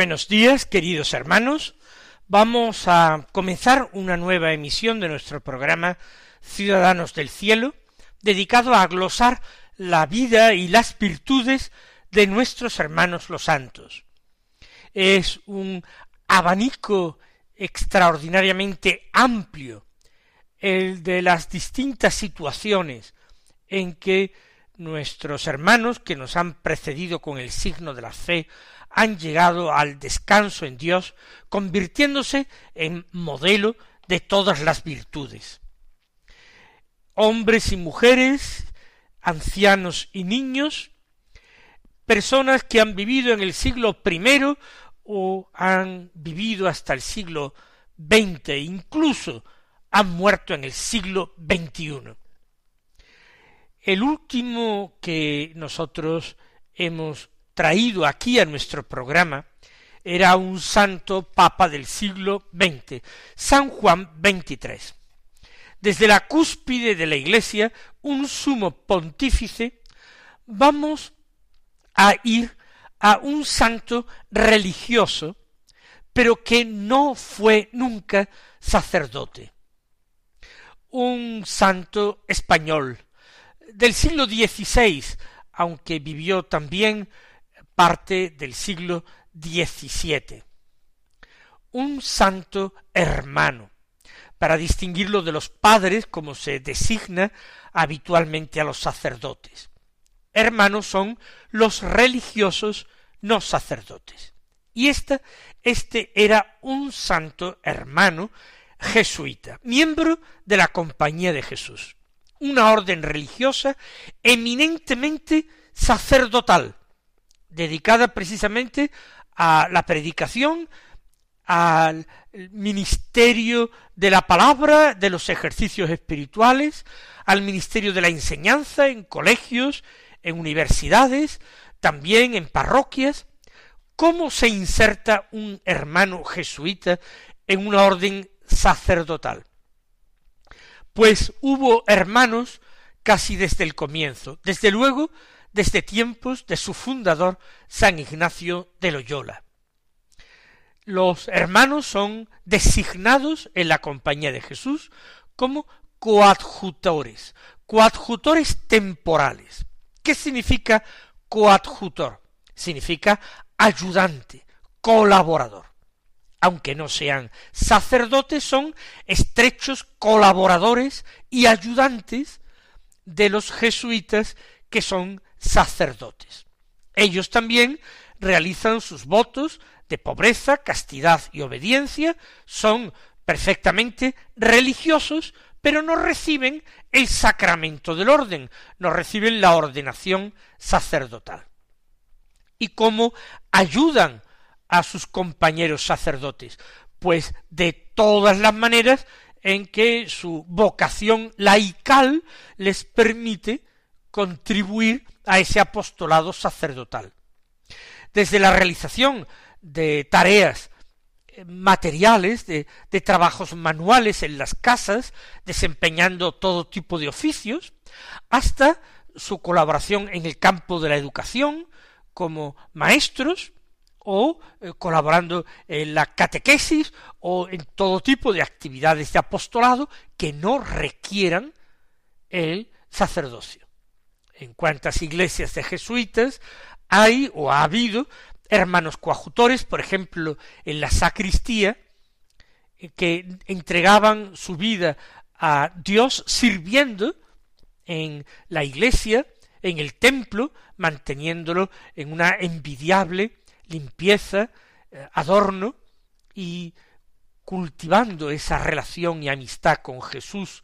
Buenos días, queridos hermanos. Vamos a comenzar una nueva emisión de nuestro programa Ciudadanos del Cielo, dedicado a glosar la vida y las virtudes de nuestros hermanos los santos. Es un abanico extraordinariamente amplio el de las distintas situaciones en que nuestros hermanos que nos han precedido con el signo de la fe han llegado al descanso en Dios, convirtiéndose en modelo de todas las virtudes. Hombres y mujeres, ancianos y niños, personas que han vivido en el siglo primero o han vivido hasta el siglo XX, incluso han muerto en el siglo XXI. El último que nosotros hemos traído aquí a nuestro programa era un santo papa del siglo XX, San Juan XXIII. Desde la cúspide de la Iglesia, un sumo pontífice, vamos a ir a un santo religioso, pero que no fue nunca sacerdote. Un santo español del siglo XVI, aunque vivió también parte del siglo XVII. Un santo hermano, para distinguirlo de los padres como se designa habitualmente a los sacerdotes. Hermanos son los religiosos no sacerdotes. Y esta, este era un santo hermano jesuita, miembro de la Compañía de Jesús, una orden religiosa eminentemente sacerdotal, dedicada precisamente a la predicación, al ministerio de la palabra, de los ejercicios espirituales, al ministerio de la enseñanza en colegios, en universidades, también en parroquias. ¿Cómo se inserta un hermano jesuita en una orden sacerdotal? Pues hubo hermanos casi desde el comienzo. Desde luego, desde tiempos de su fundador, San Ignacio de Loyola. Los hermanos son designados en la compañía de Jesús como coadjutores, coadjutores temporales. ¿Qué significa coadjutor? Significa ayudante, colaborador. Aunque no sean sacerdotes, son estrechos colaboradores y ayudantes de los jesuitas que son sacerdotes. Ellos también realizan sus votos de pobreza, castidad y obediencia, son perfectamente religiosos, pero no reciben el sacramento del orden, no reciben la ordenación sacerdotal. ¿Y cómo ayudan a sus compañeros sacerdotes? Pues de todas las maneras en que su vocación laical les permite contribuir a ese apostolado sacerdotal. Desde la realización de tareas eh, materiales, de, trabajos manuales en las casas, desempeñando todo tipo de oficios, hasta su colaboración en el campo de la educación, como maestros, o eh, colaborando en la catequesis, o en todo tipo de actividades de apostolado que no requieran el sacerdocio en cuántas iglesias de jesuitas hay o ha habido hermanos coadjutores, por ejemplo, en la sacristía, que entregaban su vida a Dios sirviendo en la iglesia, en el templo, manteniéndolo en una envidiable limpieza, eh, adorno y cultivando esa relación y amistad con Jesús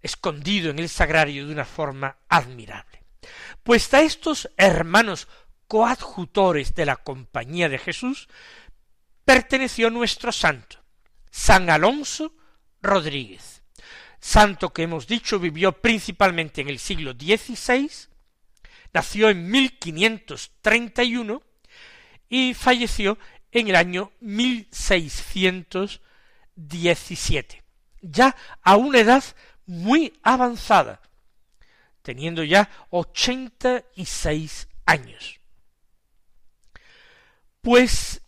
escondido en el sagrario de una forma admirable. Pues a estos hermanos coadjutores de la compañía de Jesús perteneció nuestro santo, San Alonso Rodríguez, santo que hemos dicho vivió principalmente en el siglo XVI, nació en 1531 y falleció en el año 1617, ya a una edad muy avanzada, teniendo ya ochenta y seis años. Pues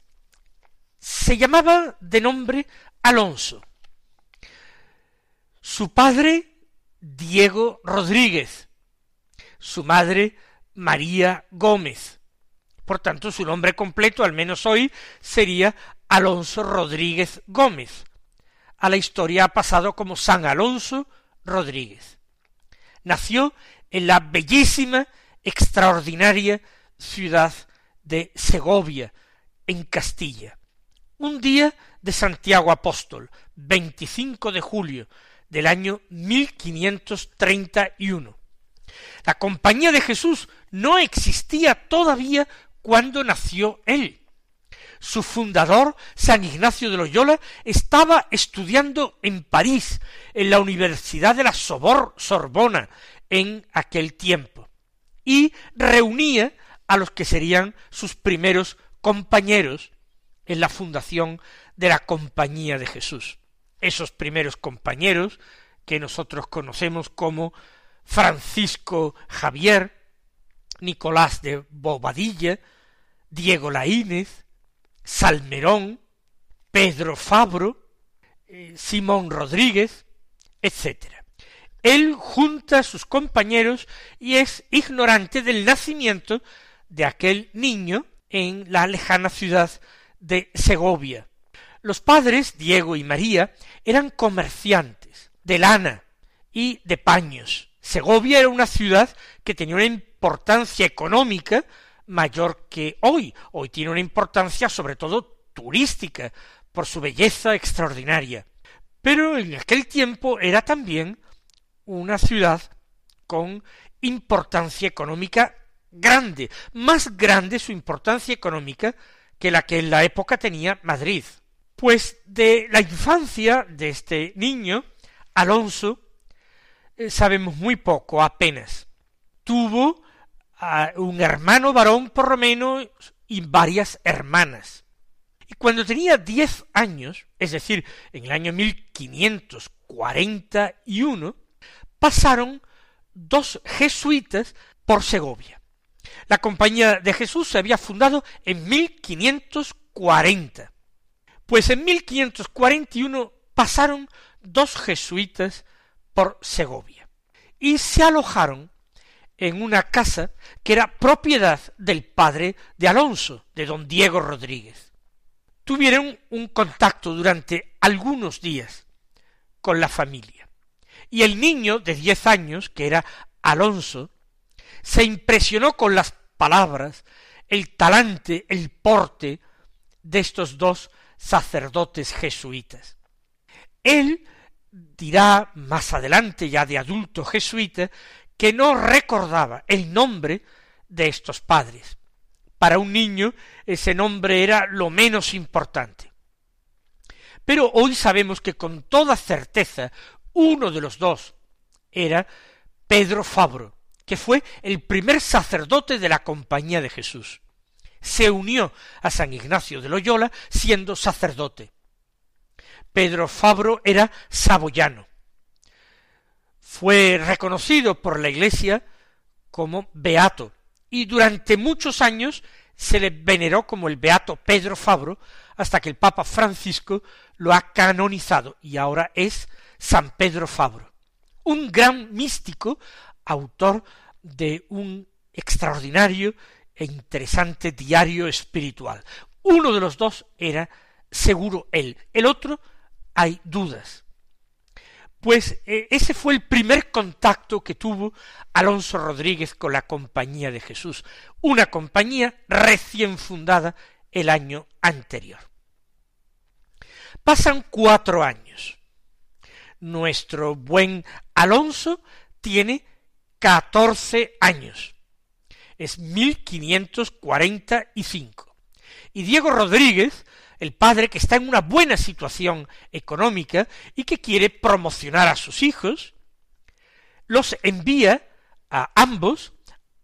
se llamaba de nombre Alonso. Su padre, Diego Rodríguez, su madre, María Gómez. Por tanto, su nombre completo, al menos hoy, sería Alonso Rodríguez Gómez. A la historia ha pasado como San Alonso Rodríguez. Nació en la bellísima, extraordinaria ciudad de Segovia, en Castilla. Un día de Santiago Apóstol, 25 de julio del año 1531. La compañía de Jesús no existía todavía cuando nació él. Su fundador, San Ignacio de Loyola, estaba estudiando en París, en la Universidad de la Sorbona, en aquel tiempo, y reunía a los que serían sus primeros compañeros en la fundación de la Compañía de Jesús. Esos primeros compañeros que nosotros conocemos como Francisco Javier, Nicolás de Bobadilla, Diego Laínez, Salmerón, Pedro Fabro, eh, Simón Rodríguez, etc. Él junta a sus compañeros y es ignorante del nacimiento de aquel niño en la lejana ciudad de Segovia. Los padres, Diego y María, eran comerciantes de lana y de paños. Segovia era una ciudad que tenía una importancia económica mayor que hoy. Hoy tiene una importancia sobre todo turística, por su belleza extraordinaria. Pero en aquel tiempo era también una ciudad con importancia económica grande, más grande su importancia económica que la que en la época tenía Madrid. Pues de la infancia de este niño, Alonso, eh, sabemos muy poco, apenas. Tuvo un hermano varón por lo menos y varias hermanas. Y cuando tenía diez años, es decir, en el año 1541, pasaron dos jesuitas por Segovia. La Compañía de Jesús se había fundado en 1540. Pues en 1541 pasaron dos jesuitas por Segovia y se alojaron en una casa que era propiedad del padre de Alonso, de don Diego Rodríguez. Tuvieron un contacto durante algunos días con la familia. Y el niño de diez años, que era Alonso, se impresionó con las palabras, el talante, el porte de estos dos sacerdotes jesuitas. Él dirá más adelante, ya de adulto jesuita, que no recordaba el nombre de estos padres. Para un niño ese nombre era lo menos importante. Pero hoy sabemos que con toda certeza uno de los dos era Pedro Fabro, que fue el primer sacerdote de la Compañía de Jesús. Se unió a San Ignacio de Loyola siendo sacerdote. Pedro Fabro era saboyano fue reconocido por la Iglesia como beato y durante muchos años se le veneró como el beato Pedro Fabro hasta que el Papa Francisco lo ha canonizado y ahora es San Pedro Fabro, un gran místico, autor de un extraordinario e interesante diario espiritual. Uno de los dos era seguro él, el otro hay dudas Pues eh, ese fue el primer contacto que tuvo Alonso Rodríguez con la Compañía de Jesús, una compañía recién fundada el año anterior. Pasan cuatro años. Nuestro buen Alonso tiene catorce años. Es 1545. Y Diego Rodríguez el padre que está en una buena situación económica y que quiere promocionar a sus hijos, los envía a ambos,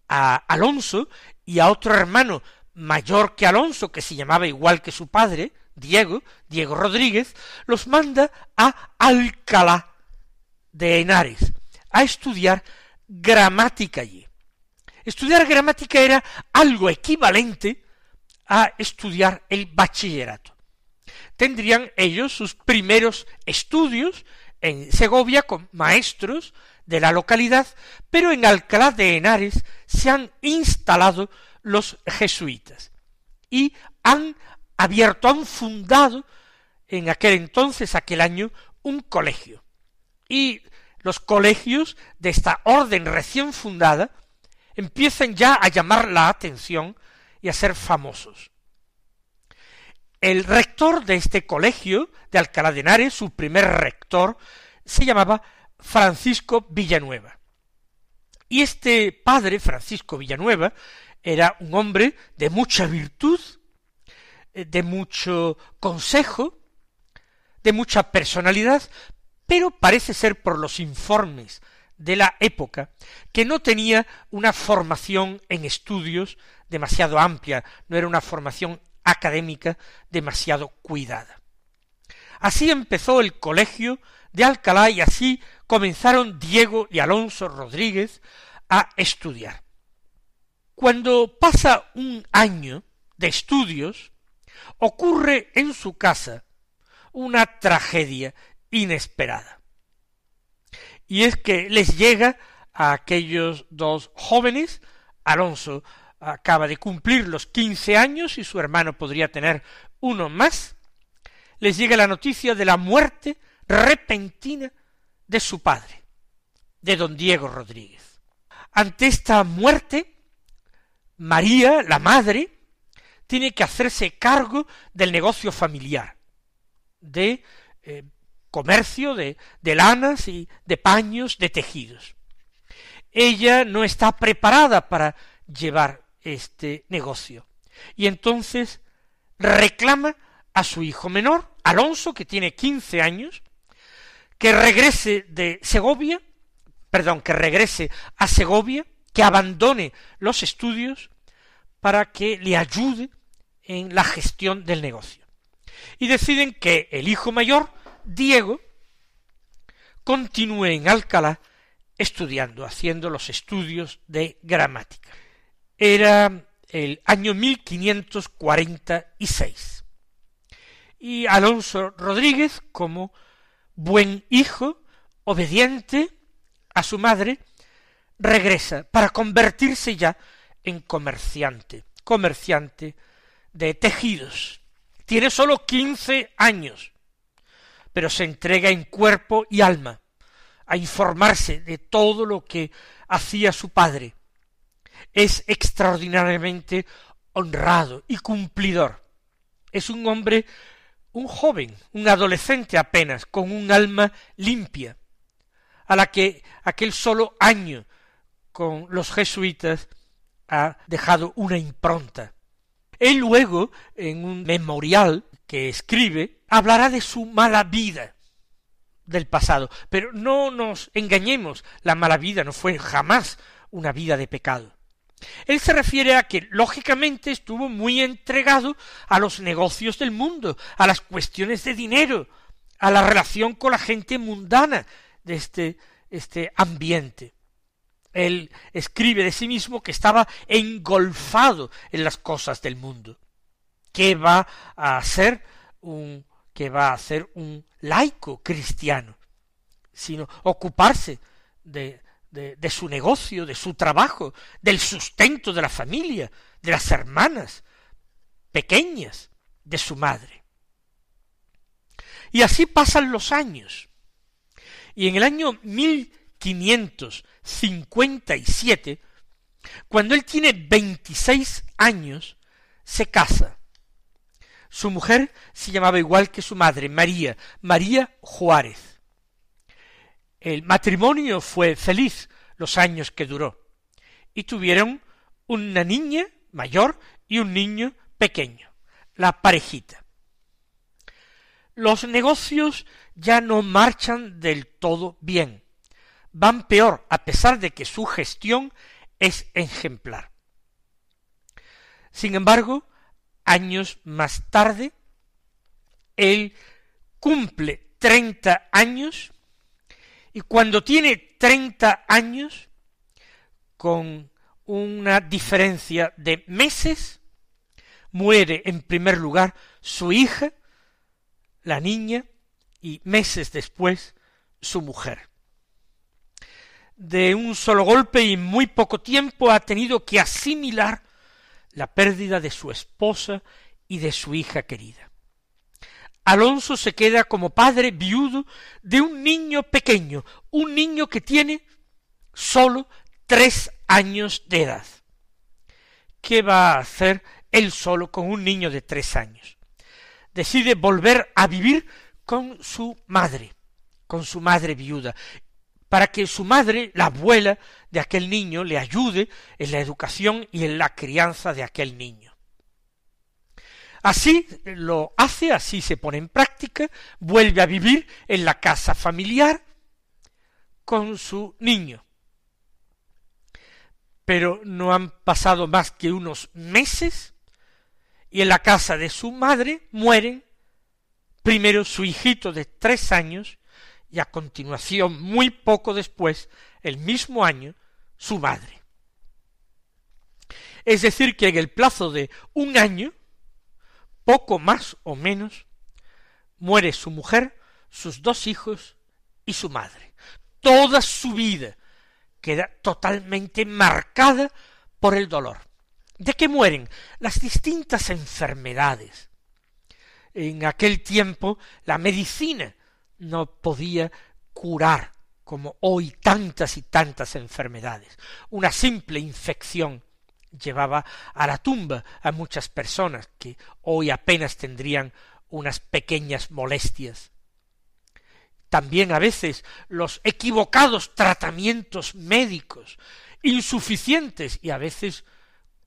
a Alonso y a otro hermano mayor que Alonso, que se llamaba igual que su padre, Diego, Diego Rodríguez, los manda a Alcalá de Henares a estudiar gramática allí. Estudiar gramática era algo equivalente a estudiar el bachillerato. Tendrían ellos sus primeros estudios en Segovia con maestros de la localidad, pero en Alcalá de Henares se han instalado los jesuitas y han abierto, han fundado en aquel entonces, aquel año, un colegio. Y los colegios de esta orden recién fundada empiezan ya a llamar la atención y a ser famosos. El rector de este colegio de Alcalá de Henares, su primer rector, se llamaba Francisco Villanueva. Y este padre, Francisco Villanueva, era un hombre de mucha virtud, eh, de mucho consejo, de mucha personalidad, pero parece ser por los informes de la época que no tenía una formación en estudios demasiado amplia, no era una formación académica demasiado cuidada. Así empezó el colegio de Alcalá y así comenzaron Diego y Alonso Rodríguez a estudiar. Cuando pasa un año de estudios, ocurre en su casa una tragedia inesperada. Y es que les llega a aquellos dos jóvenes, Alonso acaba de cumplir los quince años y su hermano podría tener uno más, les llega la noticia de la muerte repentina de su padre, de don Diego Rodríguez. Ante esta muerte, María, la madre, tiene que hacerse cargo del negocio familiar, de eh, comercio de, de lanas y de paños, de tejidos. Ella no está preparada para llevar este negocio. Y entonces reclama a su hijo menor, Alonso, que tiene quince años, que regrese de Segovia, perdón, que regrese a Segovia, que abandone los estudios para que le ayude en la gestión del negocio. Y deciden que el hijo mayor, Diego, continúe en Alcalá estudiando, haciendo los estudios de gramática. Era el año 1546. Y Alonso Rodríguez, como buen hijo, obediente a su madre, regresa para convertirse ya en comerciante, comerciante de tejidos. Tiene sólo quince años, pero se entrega en cuerpo y alma a informarse de todo lo que hacía su padre, es extraordinariamente honrado y cumplidor. Es un hombre, un joven, un adolescente apenas, con un alma limpia, a la que aquel solo año con los jesuitas ha dejado una impronta. Él luego, en un memorial que escribe, hablará de su mala vida del pasado. Pero no nos engañemos, la mala vida no fue jamás una vida de pecado. Él se refiere a que, lógicamente, estuvo muy entregado a los negocios del mundo, a las cuestiones de dinero, a la relación con la gente mundana de este, este ambiente. Él escribe de sí mismo que estaba engolfado en las cosas del mundo. Que va a ser un, que va a ser un laico cristiano? Sino ocuparse de de, su negocio, de su trabajo, del sustento de la familia, de las hermanas pequeñas de su madre. Y así pasan los años. Y en el año 1557, cuando él tiene 26 años, se casa. Su mujer se llamaba igual que su madre, María, María Juárez. El matrimonio fue feliz los años que duró, y tuvieron una niña mayor y un niño pequeño, la parejita. Los negocios ya no marchan del todo bien, van peor a pesar de que su gestión es ejemplar. Sin embargo, años más tarde, él cumple treinta años y cuando tiene treinta años, con una diferencia de meses, muere en primer lugar su hija, la niña, y meses después su mujer. De un solo golpe y muy poco tiempo ha tenido que asimilar la pérdida de su esposa y de su hija querida. Alonso se queda como padre viudo de un niño pequeño, un niño que tiene sólo tres años de edad. ¿Qué va a hacer él solo con un niño de tres años? Decide volver a vivir con su madre, con su madre viuda, para que su madre, la abuela de aquel niño, le ayude en la educación y en la crianza de aquel niño. Así lo hace, así se pone en práctica, vuelve a vivir en la casa familiar con su niño. Pero no han pasado más que unos meses y en la casa de su madre mueren primero su hijito de tres años y a continuación, muy poco después, el mismo año, su madre. Es decir, que en el plazo de un año, poco más o menos, muere su mujer, sus dos hijos y su madre. Toda su vida queda totalmente marcada por el dolor. ¿De qué mueren? Las distintas enfermedades. En aquel tiempo la medicina no podía curar como hoy tantas y tantas enfermedades. Una simple infección llevaba a la tumba a muchas personas que hoy apenas tendrían unas pequeñas molestias. También a veces los equivocados tratamientos médicos, insuficientes y a veces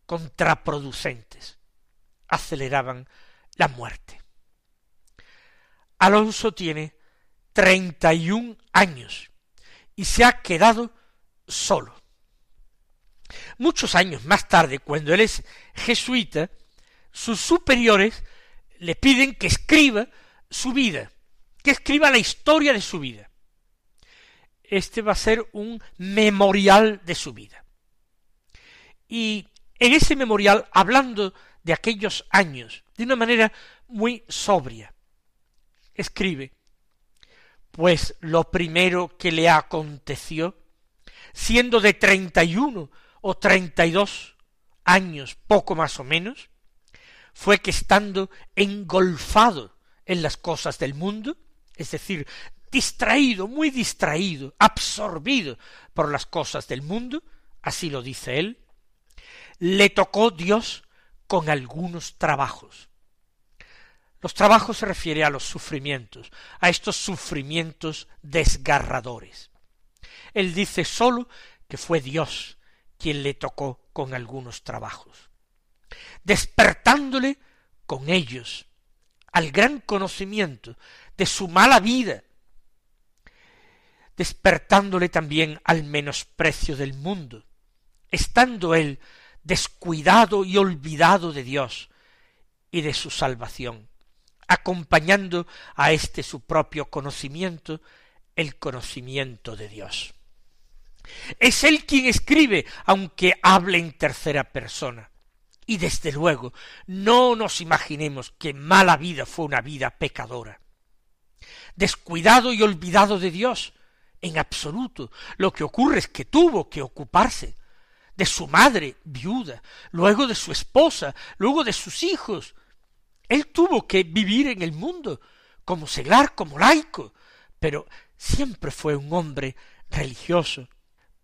contraproducentes, aceleraban la muerte. Alonso tiene treinta y un años y se ha quedado solo. Muchos años más tarde, cuando él es jesuita, sus superiores le piden que escriba su vida, que escriba la historia de su vida. Este va a ser un memorial de su vida. Y en ese memorial, hablando de aquellos años, de una manera muy sobria, escribe, pues lo primero que le aconteció, siendo de treinta y uno o treinta y dos años, poco más o menos, fue que estando engolfado en las cosas del mundo, es decir, distraído, muy distraído, absorbido por las cosas del mundo, así lo dice él, le tocó Dios con algunos trabajos. Los trabajos se refiere a los sufrimientos, a estos sufrimientos desgarradores. Él dice sólo que fue Dios quien le tocó con algunos trabajos, despertándole con ellos al gran conocimiento de su mala vida, despertándole también al menosprecio del mundo, estando él descuidado y olvidado de Dios y de su salvación, acompañando a este su propio conocimiento, el conocimiento de Dios. Es él quien escribe, aunque hable en tercera persona. Y desde luego, no nos imaginemos que mala vida fue una vida pecadora. Descuidado y olvidado de Dios, en absoluto. Lo que ocurre es que tuvo que ocuparse de su madre viuda, luego de su esposa, luego de sus hijos. Él tuvo que vivir en el mundo como seglar, como laico, pero siempre fue un hombre religioso,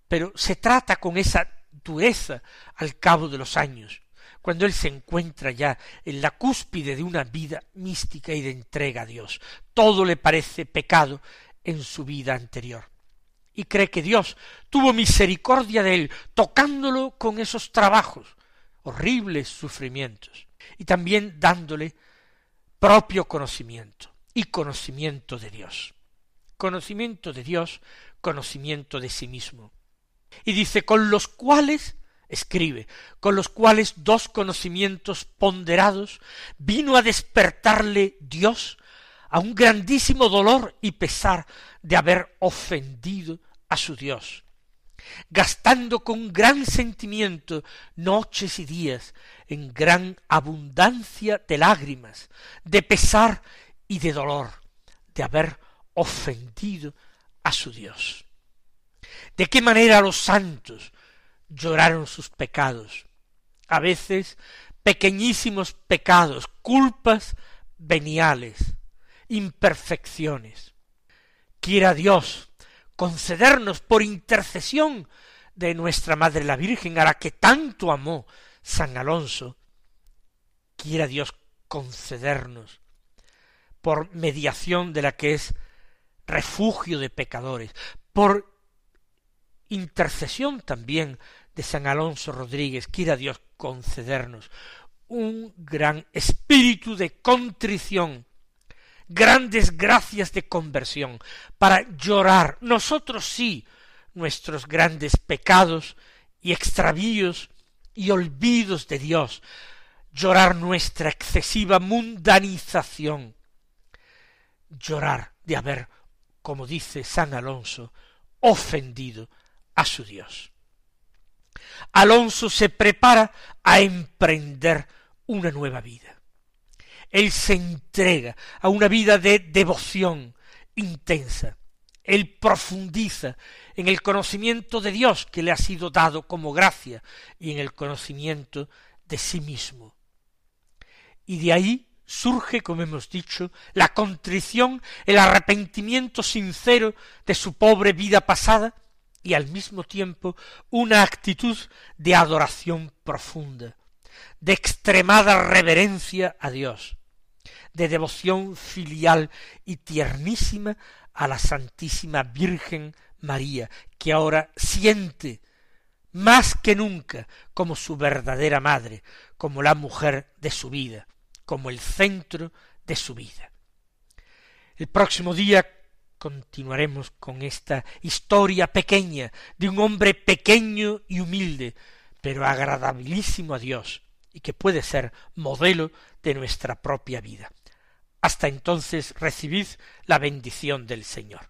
pero se trata con esa dureza al cabo de los años, cuando él se encuentra ya en la cúspide de una vida mística y de entrega a Dios. Todo le parece pecado en su vida anterior. Y cree que Dios tuvo misericordia de él, tocándolo con esos trabajos, horribles sufrimientos, y también dándole propio conocimiento y conocimiento de Dios. Conocimiento de Dios, conocimiento de sí mismo. Y dice, con los cuales escribe, con los cuales dos conocimientos ponderados vino a despertarle Dios a un grandísimo dolor y pesar de haber ofendido a su Dios, gastando con gran sentimiento noches y días en gran abundancia de lágrimas, de pesar y de dolor, de haber ofendido a su Dios. ¿De qué manera los santos lloraron sus pecados, a veces pequeñísimos pecados, culpas veniales, imperfecciones. Quiera Dios concedernos por intercesión de nuestra Madre la Virgen, a la que tanto amó San Alonso, quiera Dios concedernos por mediación de la que es refugio de pecadores, por intercesión también de San Alonso Rodríguez, quiera Dios concedernos un gran espíritu de contrición, grandes gracias de conversión, para llorar nosotros sí nuestros grandes pecados y extravíos y olvidos de Dios, llorar nuestra excesiva mundanización, llorar de haber, como dice San Alonso, ofendido a su Dios. Alonso se prepara a emprender una nueva vida. Él se entrega a una vida de devoción intensa. Él profundiza en el conocimiento de Dios que le ha sido dado como gracia y en el conocimiento de sí mismo. Y de ahí surge, como hemos dicho, la contrición, el arrepentimiento sincero de su pobre vida pasada y al mismo tiempo una actitud de adoración profunda, de extremada reverencia a Dios, de devoción filial y tiernísima a la Santísima Virgen María, que ahora siente más que nunca como su verdadera madre, como la mujer de su vida, como el centro de su vida. El próximo día continuaremos con esta historia pequeña de un hombre pequeño y humilde, pero agradabilísimo a Dios, y que puede ser modelo de nuestra propia vida. Hasta entonces recibid la bendición del Señor.